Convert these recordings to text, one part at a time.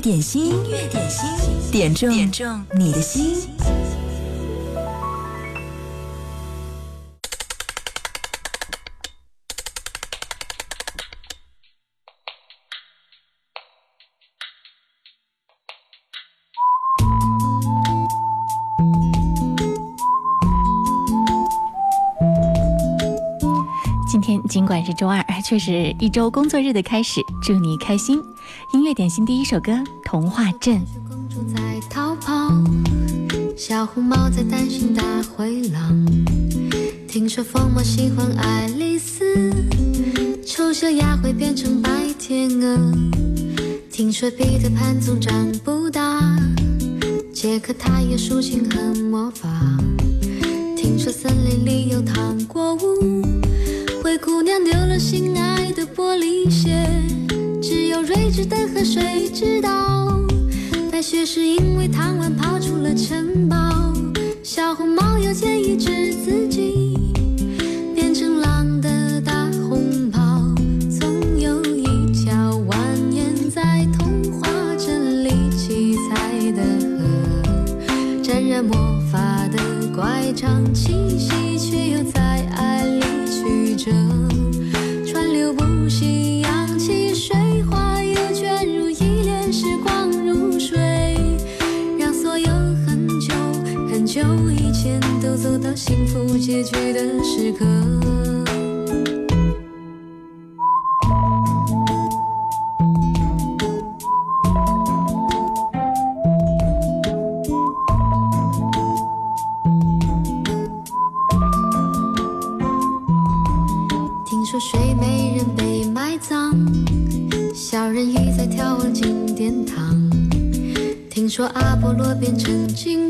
点心，音乐点心，点中点中你的心。尽管是周二，却是一周工作日的开始。祝你开心！音乐点心第一首歌《童话镇》。公主在逃跑，小红帽在担心大灰狼。听说疯帽喜欢爱丽丝，丑小鸭会变成白天鹅。听说彼得潘总长不大，杰克他有竖琴和魔法。听说森林里有糖果屋。灰姑娘丢了心爱的玻璃鞋，只有睿智的河水知道。白雪是因为贪玩跑出了城堡，小红帽要建议治自己变成狼的大红袍。总有一条蜿蜒在童话镇里七彩的河，沾染魔法的乖张气息，却又久以前都走到幸福结局的时刻。听说睡美人被埋葬，小人鱼在眺望金殿堂。听说阿波罗变成金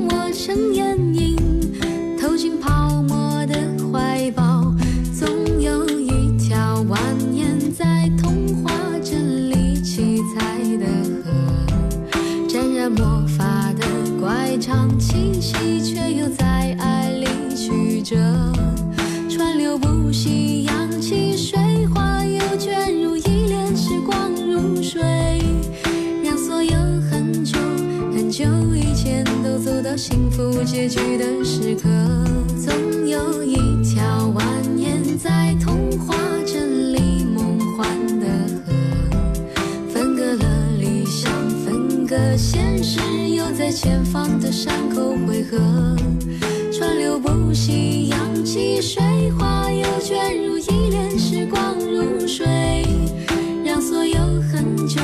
是，又在前方的山口汇合。川流不息，扬起水花又卷入一帘时光如水，让所有很久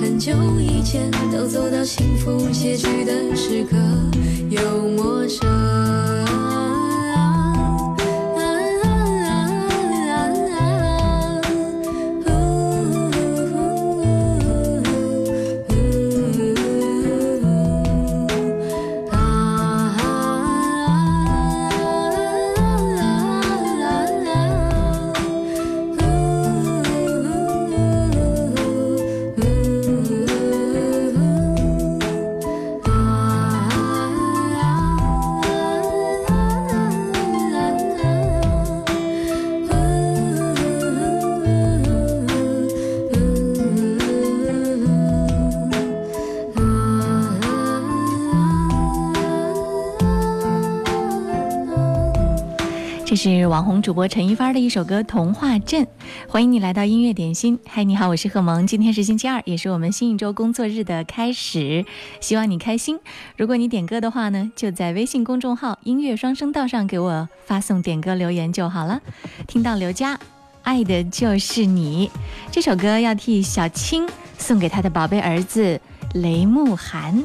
很久以前都走到幸福结局的时刻，又陌生。网红主播陈一帆的一首歌《童话镇》，欢迎你来到音乐点心。嗨，你好，我是贺萌。今天是星期二，也是我们新一周工作日的开始。希望你开心。如果你点歌的话呢，就在微信公众号“音乐双声道”上给我发送点歌留言就好了。听到刘佳，爱的就是你这首歌，要替小青送给他的宝贝儿子雷慕寒。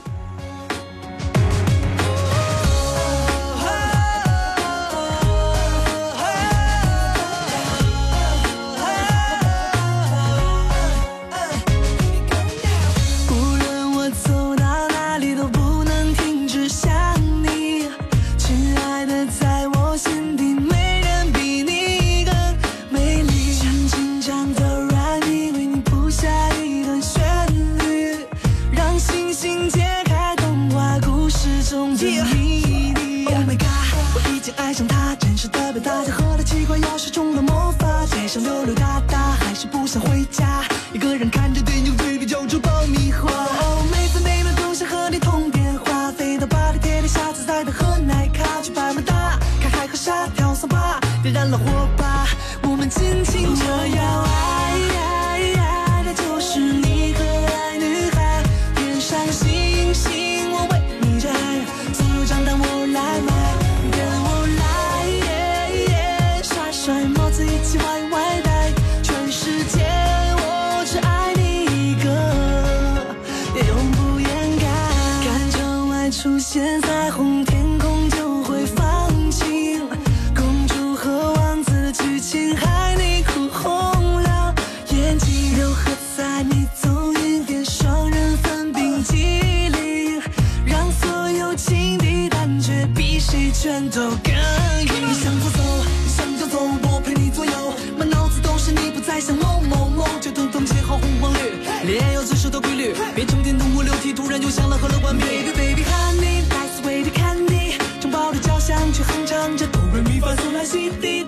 首的规律，变成电动五六 T，突然又想了和乐关闭。Baby baby honey nice way to candy，城堡的交响曲哼唱着哆来咪发嗦来西滴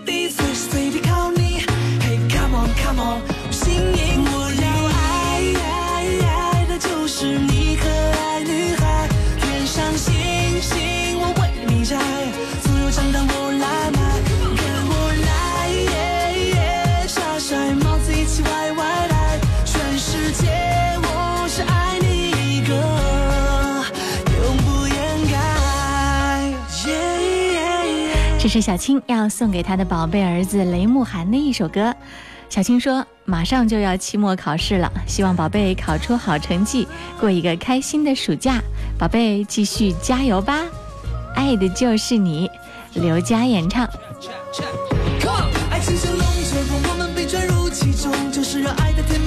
是小青要送给他的宝贝儿子雷慕寒的一首歌。小青说：“马上就要期末考试了，希望宝贝考出好成绩，过一个开心的暑假。宝贝继续加油吧！爱的就是你。”刘佳演唱。爱情像龙卷风，我们被卷入其中，就是爱的天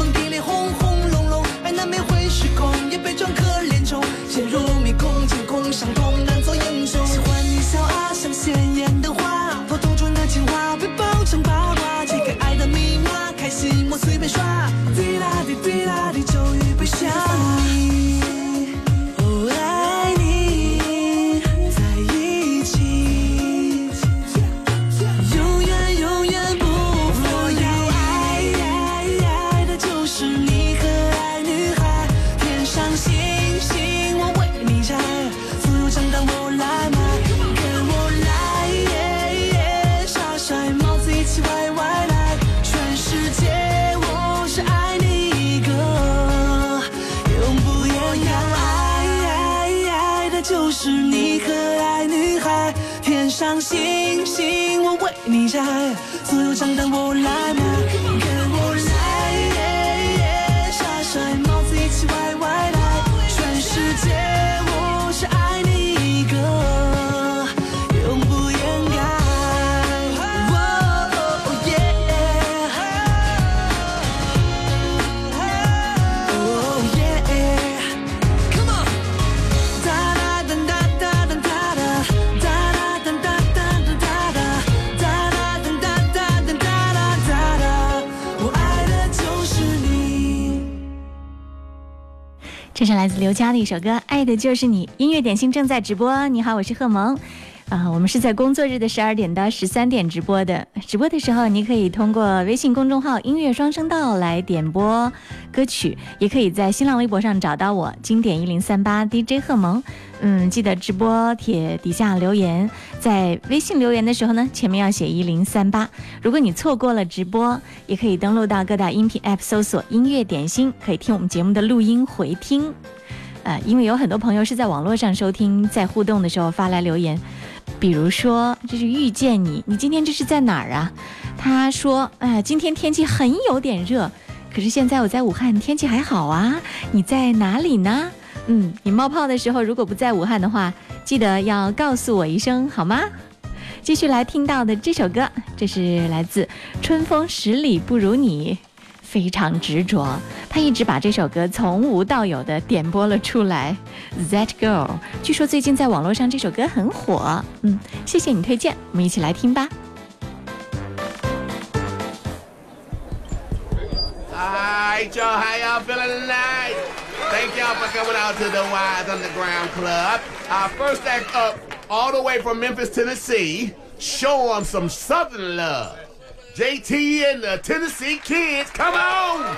加了一首歌《爱的就是你》。音乐点心正在直播，你好，我是贺萌。啊、我们是在工作日的十二点到十三点直播的。直播的时候，你可以通过微信公众号“音乐双声道”来点播歌曲，也可以在新浪微博上找到我“经典一零三八 DJ 贺萌”。嗯，记得直播帖底下留言，在微信留言的时候呢，前面要写一零三八。如果你错过了直播，也可以登录到各大音频 App 搜索“音乐点心”，可以听我们节目的录音回听。呃，因为有很多朋友是在网络上收听，在互动的时候发来留言，比如说这是遇见你，你今天这是在哪儿啊？他说，哎、今天天气很有点热，可是现在我在武汉，天气还好啊。你在哪里呢？嗯，你冒泡的时候如果不在武汉的话，记得要告诉我一声好吗？继续来听到的这首歌，这是来自春风十里不如你。非常执着，他一直把这首歌从无到有的点播了出来。That Girl，据说最近在网络上这首歌很火。嗯，谢谢你推荐，我们一起来听吧。Alright, y'all, how y'all feeling tonight? Thank y'all for coming out to the Wise Underground Club. Our first act up, all the way from Memphis, Tennessee. Show them some Southern love. JT and the Tennessee Kids, come on!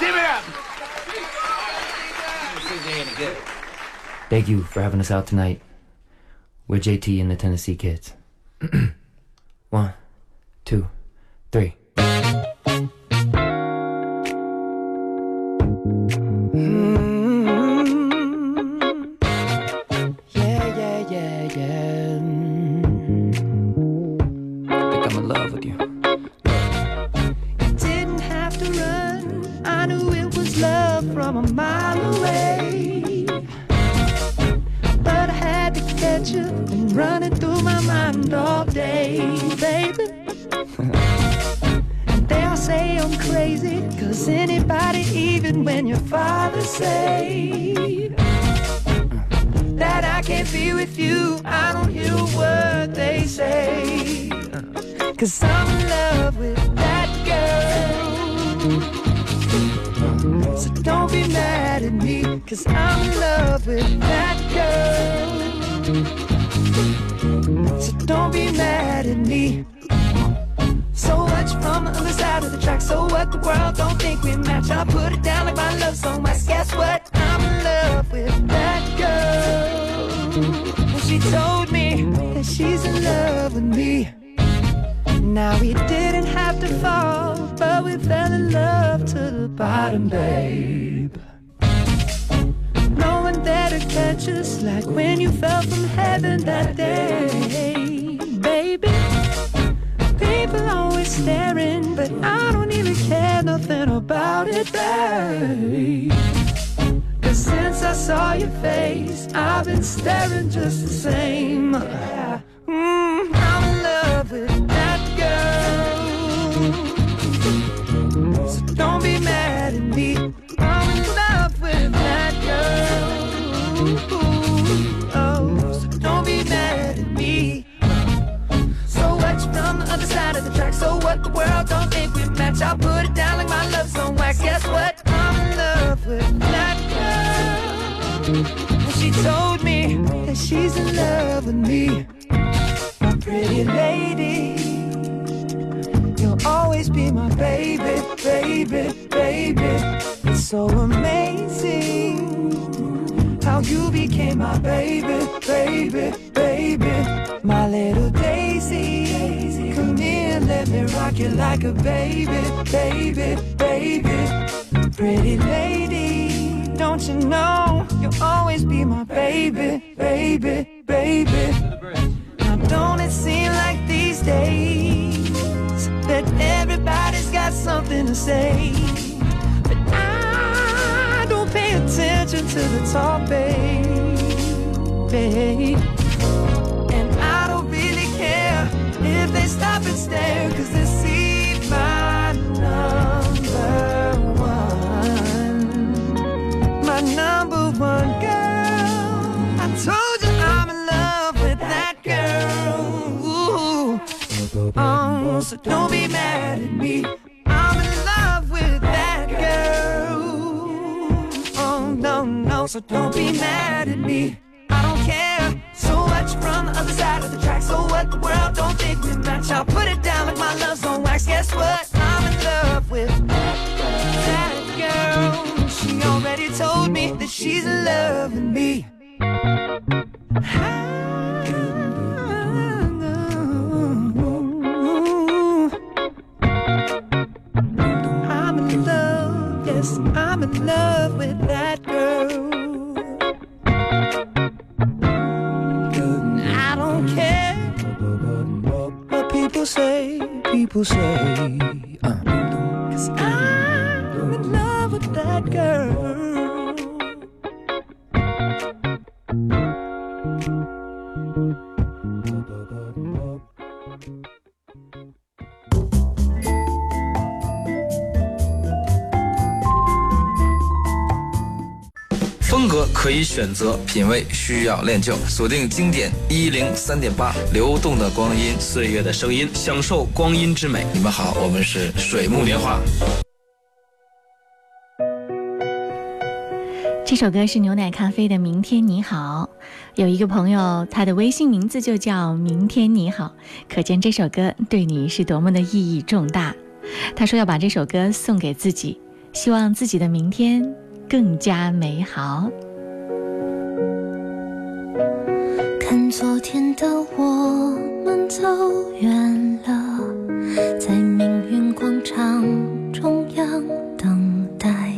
Give it up! Thank you for having us out tonight. We're JT and the Tennessee Kids. One, two, three. Mind all day, baby. and they'll say I'm crazy, cause anybody, even when your father say that I can't be with you, I don't hear a word they say. Cause I'm in love with that girl. So don't be mad at me, cause I'm in love with that girl. So be mad at me. So much from the other side of the track. So what the world don't think we match. I put it down like my love song. But guess what? I'm in love with that girl. And she told me that she's in love with me. Now we didn't have to fall, but we fell in love to the bottom, babe. No one there to catch us like when you fell from heaven that day, baby. People always staring, but I don't even care nothing about it, babe. Cause since I saw your face, I've been staring just the same. Mm, I'm in love with that girl. So don't be mad So what the world don't think we match? I'll put it down like my love's song. Whack. Guess what? I'm in love with that girl. And she told me that she's in love with me. My pretty lady. You'll always be my baby, baby, baby. It's so amazing how you became my baby, baby, baby. My little daisy. Me rock you like a baby, baby, baby. Pretty lady, don't you know you'll always be my baby, baby, baby. Now don't it seem like these days that everybody's got something to say? But I don't pay attention to the talk, baby. Stop and stare, cause they see my number one. My number one girl. I told you I'm in love with that girl. Ooh. Oh, so don't be mad at me. I'm in love with that girl. Oh, no, no, so don't be mad at me. Much from the other side of the track. So what the world don't think we match. I'll put it down like my love's on wax. Guess what? I'm in love with that girl. She already told me that she's in love 择，品味需要练就。锁定经典一零三点八，流动的光阴，岁月的声音，享受光阴之美。你们好，我们是水木年华。这首歌是牛奶咖啡的《明天你好》。有一个朋友，他的微信名字就叫“明天你好”，可见这首歌对你是多么的意义重大。他说要把这首歌送给自己，希望自己的明天更加美好。昨天的我们走远了，在命运广场中央等待。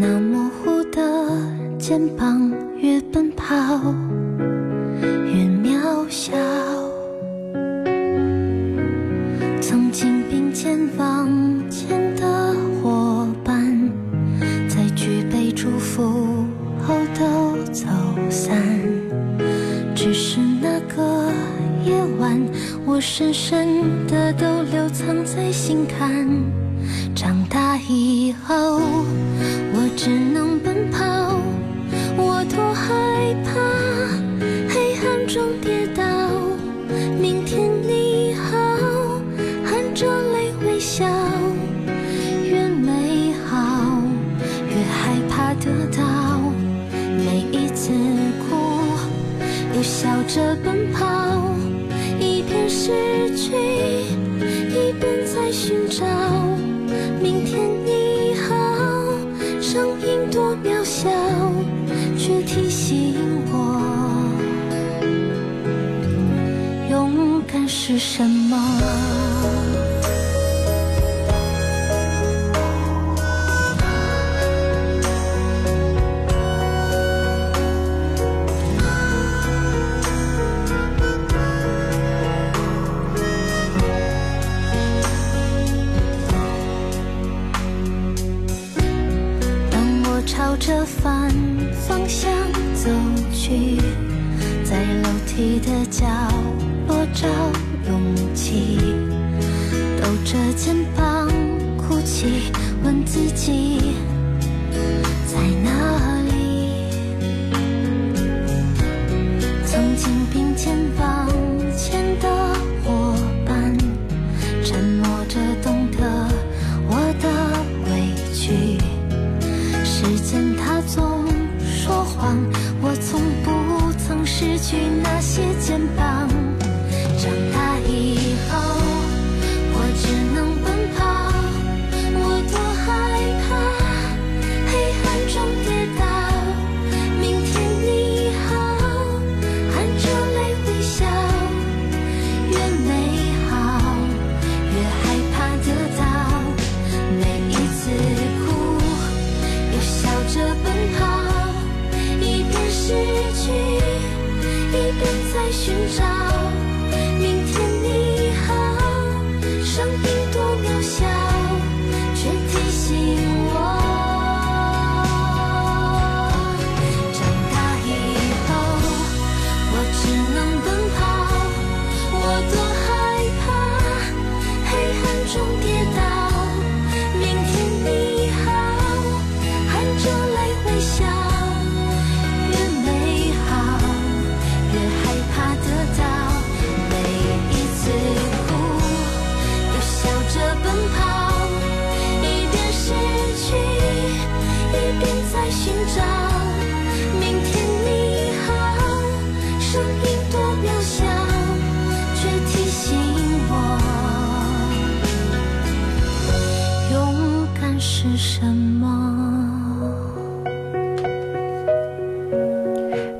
那模糊的肩膀，越奔跑越渺小。问自己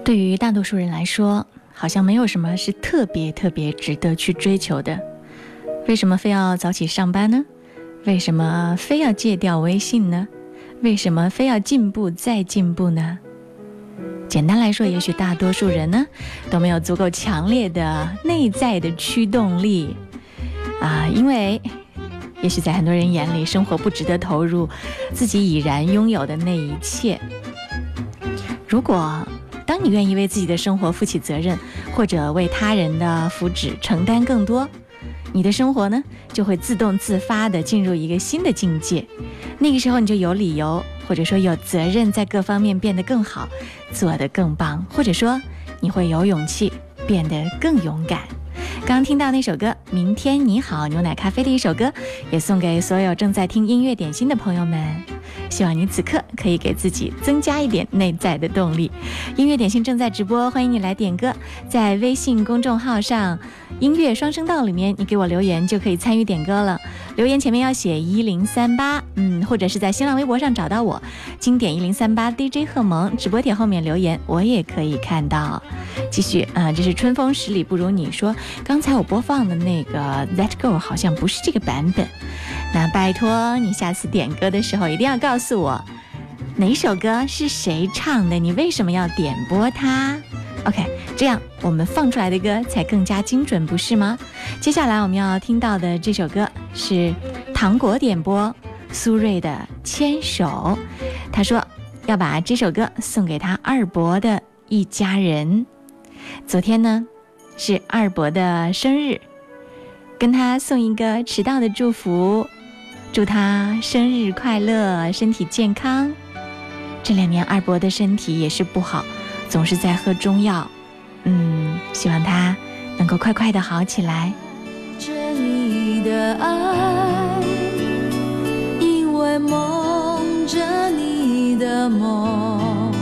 对于大多数人来说，好像没有什么是特别特别值得去追求的。为什么非要早起上班呢？为什么非要戒掉微信呢？为什么非要进步再进步呢？简单来说，也许大多数人呢都没有足够强烈的内在的驱动力啊，因为也许在很多人眼里，生活不值得投入自己已然拥有的那一切。如果当你愿意为自己的生活负起责任，或者为他人的福祉承担更多，你的生活呢就会自动自发地进入一个新的境界。那个时候，你就有理由，或者说有责任，在各方面变得更好，做得更棒，或者说你会有勇气变得更勇敢。刚听到那首歌《明天你好》，牛奶咖啡的一首歌，也送给所有正在听音乐点心的朋友们。希望你此刻可以给自己增加一点内在的动力。音乐点心正在直播，欢迎你来点歌，在微信公众号上“音乐双声道”里面，你给我留言就可以参与点歌了。留言前面要写一零三八，嗯，或者是在新浪微博上找到我，经典一零三八 DJ 贺萌直播帖后面留言，我也可以看到。继续啊，这是春风十里不如你说，刚才我播放的那个 That Go 好像不是这个版本。那拜托你下次点歌的时候一定要告诉我，哪首歌是谁唱的，你为什么要点播它？OK，这样我们放出来的歌才更加精准，不是吗？接下来我们要听到的这首歌是糖果点播苏芮的《牵手》，他说要把这首歌送给他二伯的一家人。昨天呢是二伯的生日，跟他送一个迟到的祝福。祝他生日快乐，身体健康。这两年二伯的身体也是不好，总是在喝中药。嗯，希望他能够快快的好起来。着你的爱，因为梦着你的梦，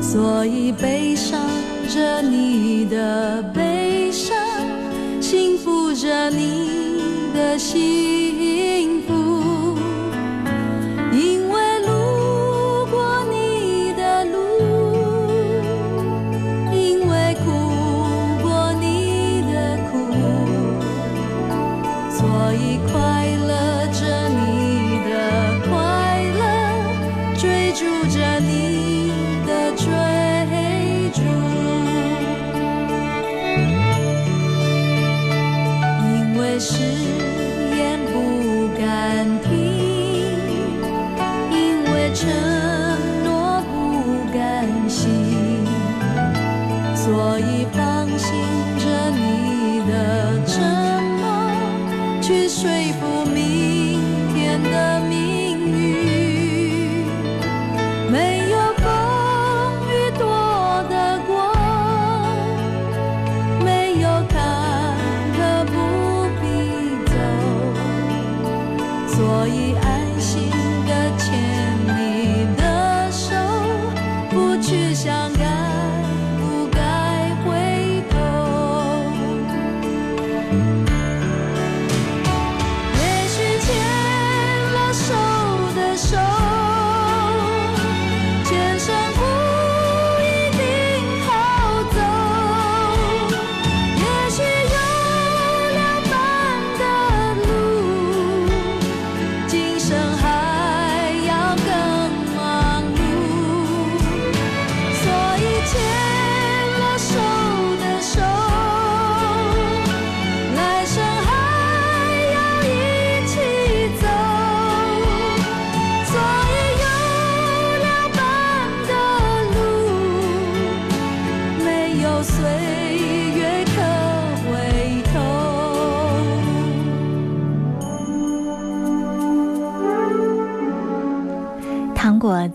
所以悲伤着你的悲伤，幸福着你的幸福。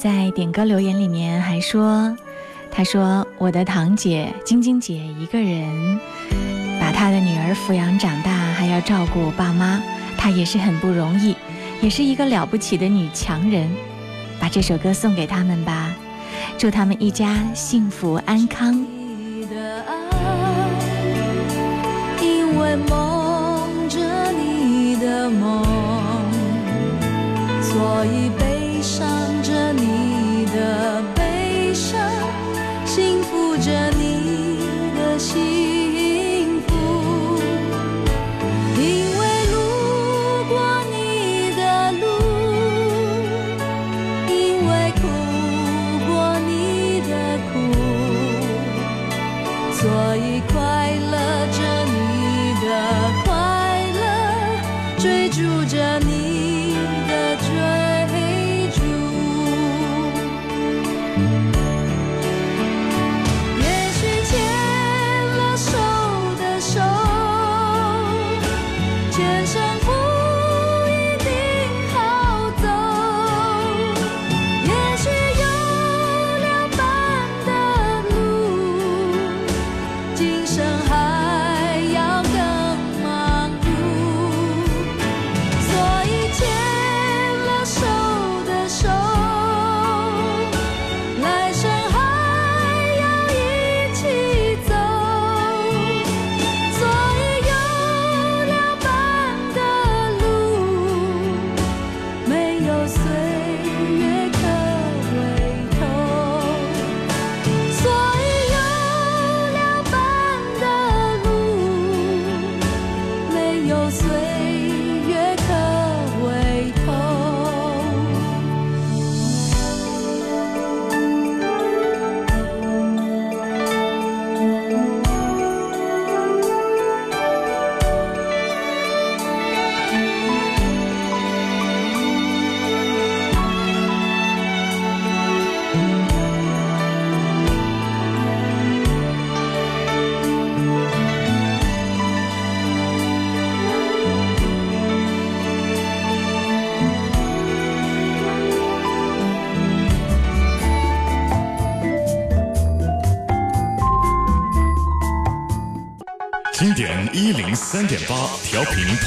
在点歌留言里面还说，他说我的堂姐晶晶姐一个人把她的女儿抚养长大，还要照顾爸妈，她也是很不容易，也是一个了不起的女强人。把这首歌送给他们吧，祝他们一家幸福安康。因为梦着你的梦，所以悲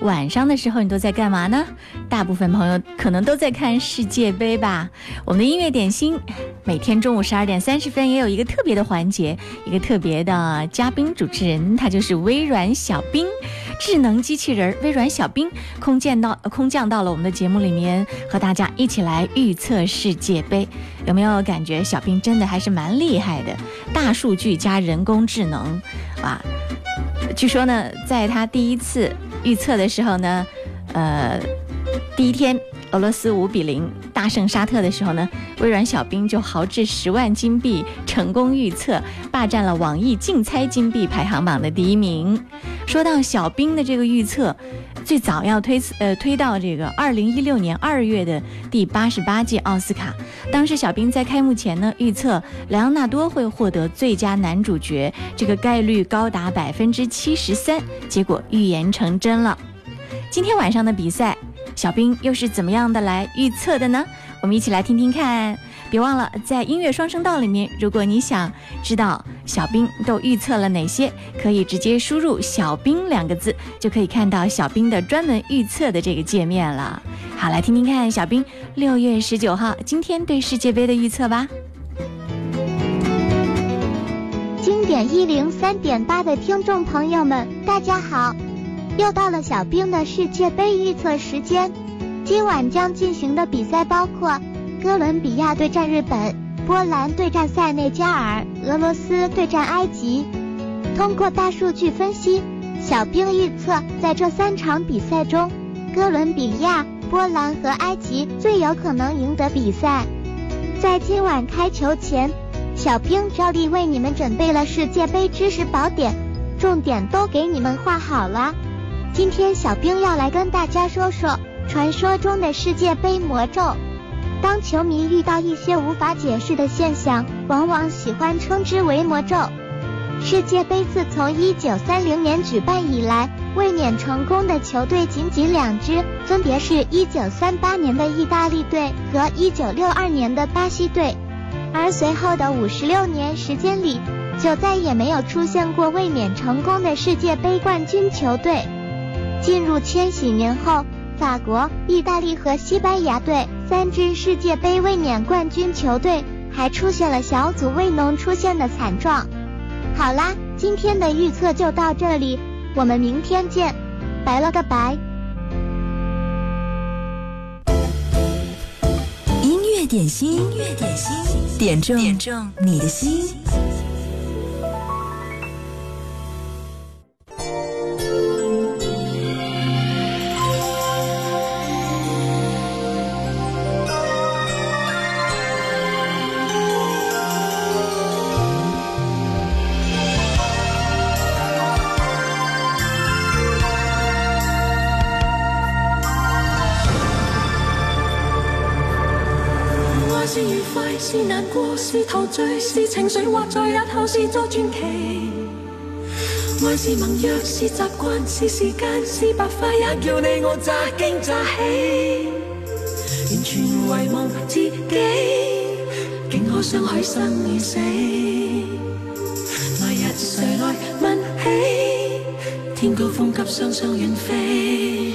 晚上的时候你都在干嘛呢？大部分朋友可能都在看世界杯吧。我们的音乐点心每天中午十二点三十分也有一个特别的环节，一个特别的嘉宾主持人，他就是微软小冰，智能机器人微软小冰空降到空降到了我们的节目里面，和大家一起来预测世界杯。有没有感觉小冰真的还是蛮厉害的？大数据加人工智能，啊！据说呢，在他第一次预测的时候呢，呃，第一天俄罗斯五比零大胜沙特的时候呢，微软小冰就豪掷十万金币成功预测，霸占了网易竞猜金币排行榜的第一名。说到小冰的这个预测。最早要推呃推到这个二零一六年二月的第八十八届奥斯卡，当时小兵在开幕前呢预测莱昂纳多会获得最佳男主角，这个概率高达百分之七十三，结果预言成真了。今天晚上的比赛，小兵又是怎么样的来预测的呢？我们一起来听听看。别忘了，在音乐双声道里面，如果你想知道小兵都预测了哪些，可以直接输入“小兵”两个字，就可以看到小兵的专门预测的这个界面了。好，来听听看小兵六月十九号今天对世界杯的预测吧。经典一零三点八的听众朋友们，大家好，又到了小兵的世界杯预测时间。今晚将进行的比赛包括。哥伦比亚对战日本，波兰对战塞内加尔，俄罗斯对战埃及。通过大数据分析，小兵预测在这三场比赛中，哥伦比亚、波兰和埃及最有可能赢得比赛。在今晚开球前，小兵照例为你们准备了世界杯知识宝典，重点都给你们画好了。今天小兵要来跟大家说说传说中的世界杯魔咒。当球迷遇到一些无法解释的现象，往往喜欢称之为魔咒。世界杯自从一九三零年举办以来，卫冕成功的球队仅仅两支，分别是一九三八年的意大利队和一九六二年的巴西队。而随后的五十六年时间里，就再也没有出现过卫冕成功的世界杯冠军球队。进入千禧年后，法国、意大利和西班牙队。三支世界杯卫冕冠军球队还出现了小组未能出现的惨状。好啦，今天的预测就到这里，我们明天见，拜了个拜。音乐点心，音乐点心，点中点中你的心。是难过，是陶醉，是情绪，或在日后是作传奇。爱是盟约，是习惯，是时间，是白发，也叫你我乍惊乍喜。完全遗忘自己，竟可相许生与死。来日谁来问起？天高风急，双双远飞。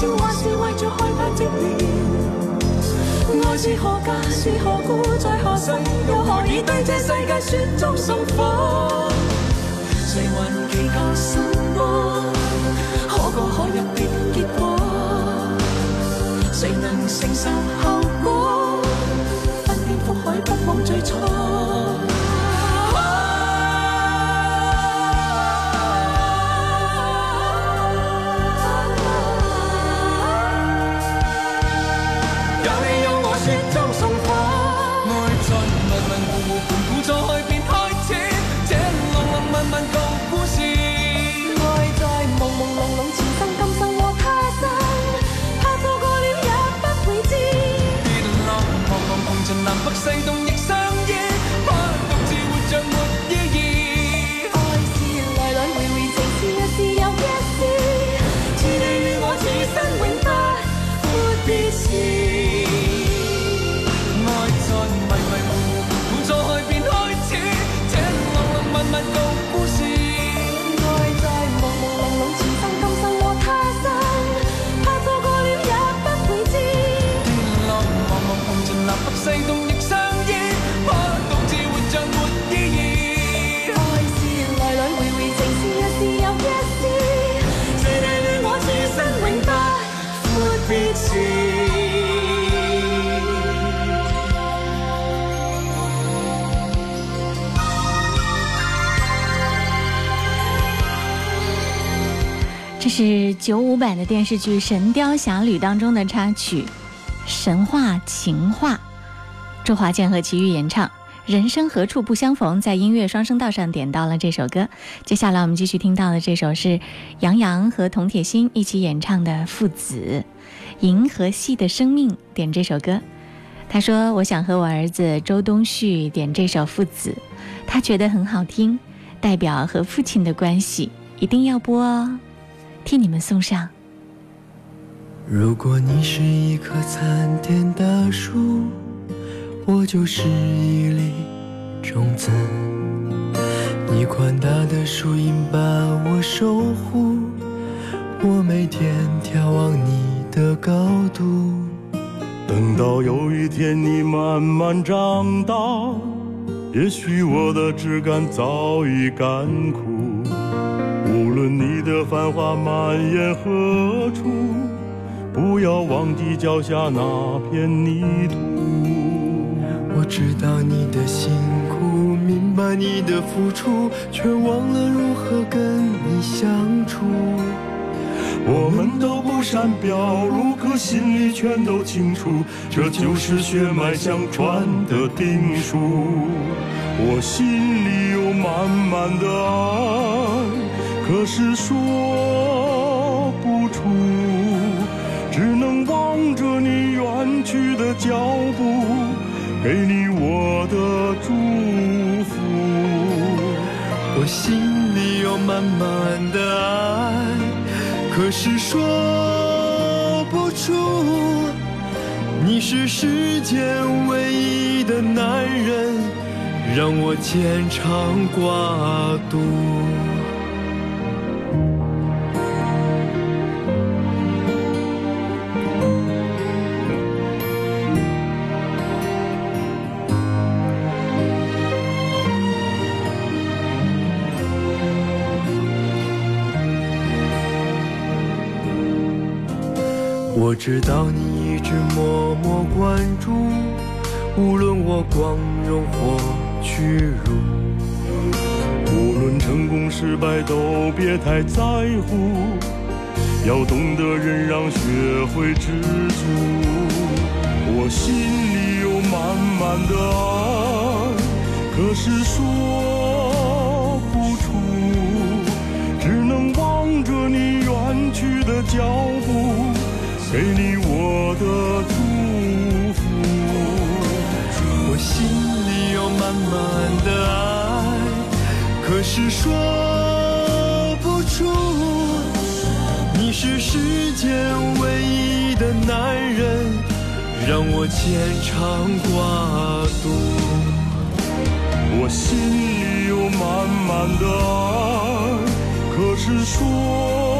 笑，还是为着害怕寂寥？爱是何价，是何故，在何世，又何以对这世界雪中送火？谁还祈求什么？可歌可泣的结果？谁能承受电视剧《神雕侠侣》当中的插曲《神话情话》，周华健和齐豫演唱。人生何处不相逢，在音乐双声道上点到了这首歌。接下来我们继续听到的这首是杨洋和童铁心一起演唱的《父子》，银河系的生命点这首歌。他说：“我想和我儿子周东旭点这首《父子》，他觉得很好听，代表和父亲的关系，一定要播哦。”替你们送上。如果你是一棵参天大树，我就是一粒种子。你宽大的树荫把我守护，我每天眺望你的高度。等到有一天你慢慢长大，也许我的枝干早已干枯。无论你的繁华蔓延何处，不要忘记脚下那片泥土。我知道你的辛苦，明白你的付出，却忘了如何跟你相处。我们都不善表露，可心里全都清楚，这就是血脉相传的定数。我心里有满满的爱。可是说去的脚步，给你我的祝福。我心里有满满的爱，可是说不出。你是世间唯一的男人，让我牵肠挂肚。我知道你一直默默关注，无论我光荣或屈辱，无论成功失败都别太在乎，要懂得忍让，学会知足。我心里有满满的爱，可是说不出，只能望着你远去的脚步。给你我的祝福，我心里有满满的爱，可是说不出。你是世间唯一的男人，让我牵肠挂肚。我心里有满满的爱，可是说。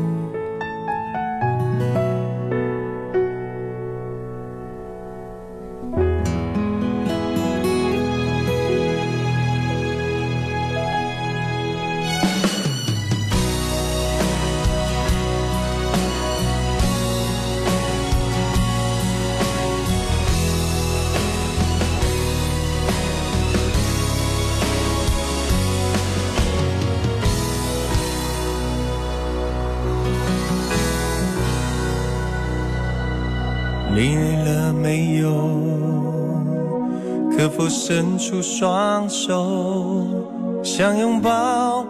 伸出双手，想拥抱，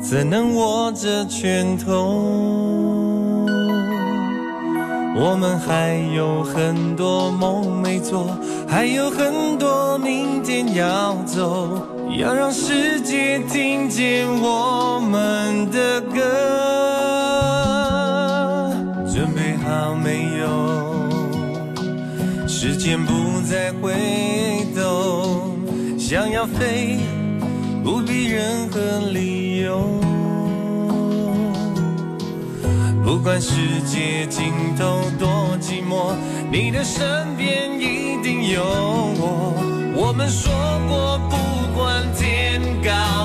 怎能握着拳头？我们还有很多梦没做，还有很多明天要走，要让世界听见我们的歌。准备好没有？时间不再回头，想要飞，不必任何理由。不管世界尽头多寂寞，你的身边一定有我。我们说过，不管天高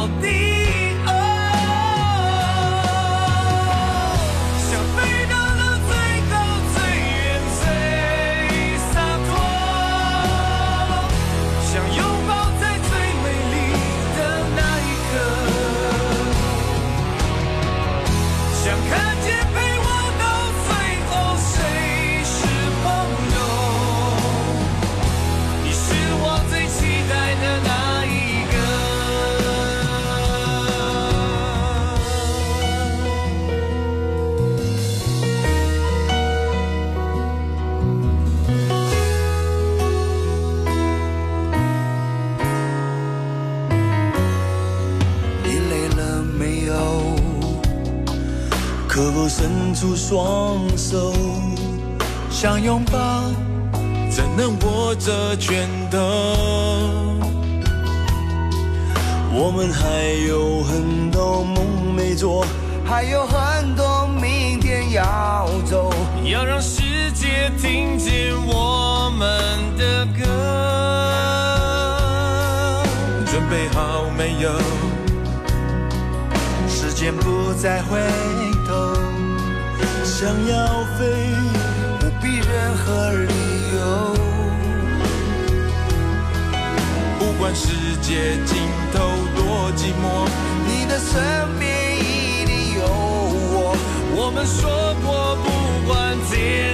再回头，想要飞，不必任何理由。不管世界尽头多寂寞，你的身边一定有我。我们说过，不管天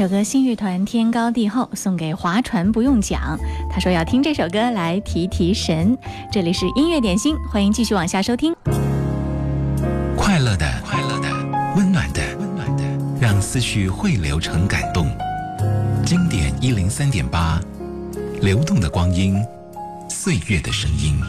首歌新乐团天高地厚送给划船不用桨，他说要听这首歌来提提神。这里是音乐点心，欢迎继续往下收听。快乐的，快乐的，温暖的，温暖的，让思绪汇流成感动。经典一零三点八，流动的光阴，岁月的声音。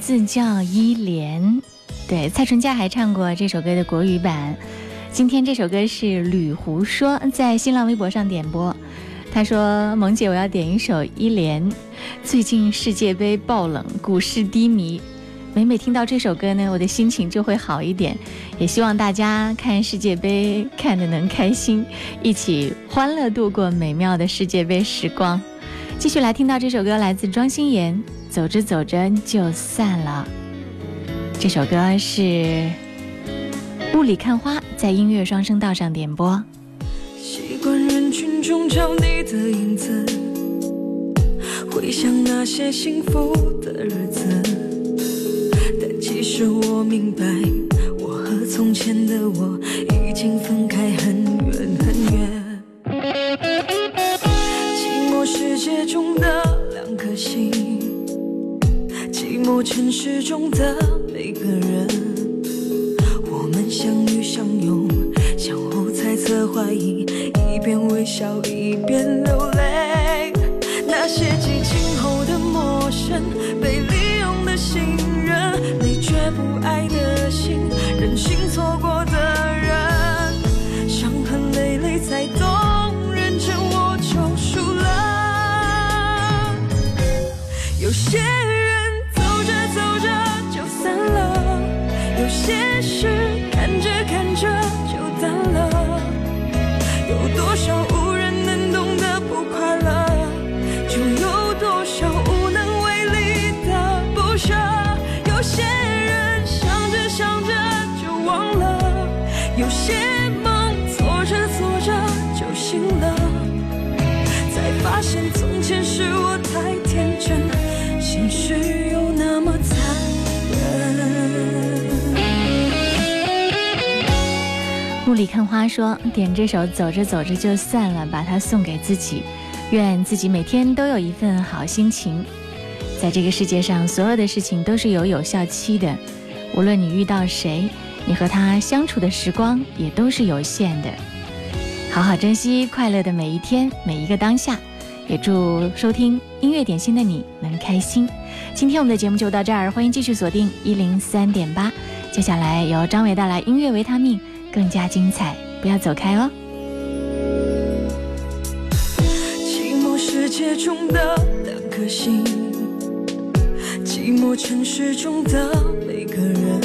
名字叫依莲，对，蔡淳佳还唱过这首歌的国语版。今天这首歌是吕胡说在新浪微博上点播，他说：“萌姐，我要点一首依莲。最近世界杯爆冷，股市低迷，每每听到这首歌呢，我的心情就会好一点。也希望大家看世界杯看得能开心，一起欢乐度过美妙的世界杯时光。”继续来听到这首歌，来自庄心妍，《走着走着就散了》。这首歌是雾里看花，在音乐双声道上点播。习惯人群中找你的影子，回想那些幸福的日子。但其实我明白，我和从前的我已经分开很寂寞城市中的每个人，我们相遇相拥，相互猜测怀疑，一边微笑一边流泪。那些激情后的陌生，被利用的信任，你却不爱的心，任性错过雾里看花说：“点这首走着走着就散了，把它送给自己，愿自己每天都有一份好心情。在这个世界上，所有的事情都是有有效期的，无论你遇到谁，你和他相处的时光也都是有限的。好好珍惜快乐的每一天，每一个当下。也祝收听音乐点心的你能开心。今天我们的节目就到这儿，欢迎继续锁定一零三点八，接下来由张伟带来音乐维他命。”更加精彩，不要走开哦！寂寞世界中的两颗心，寂寞城市中的每个人，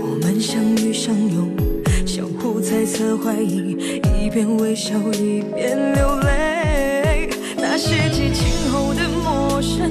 我们相遇相拥，相互猜测怀疑，一边微笑一边流泪。那些激情后的陌生，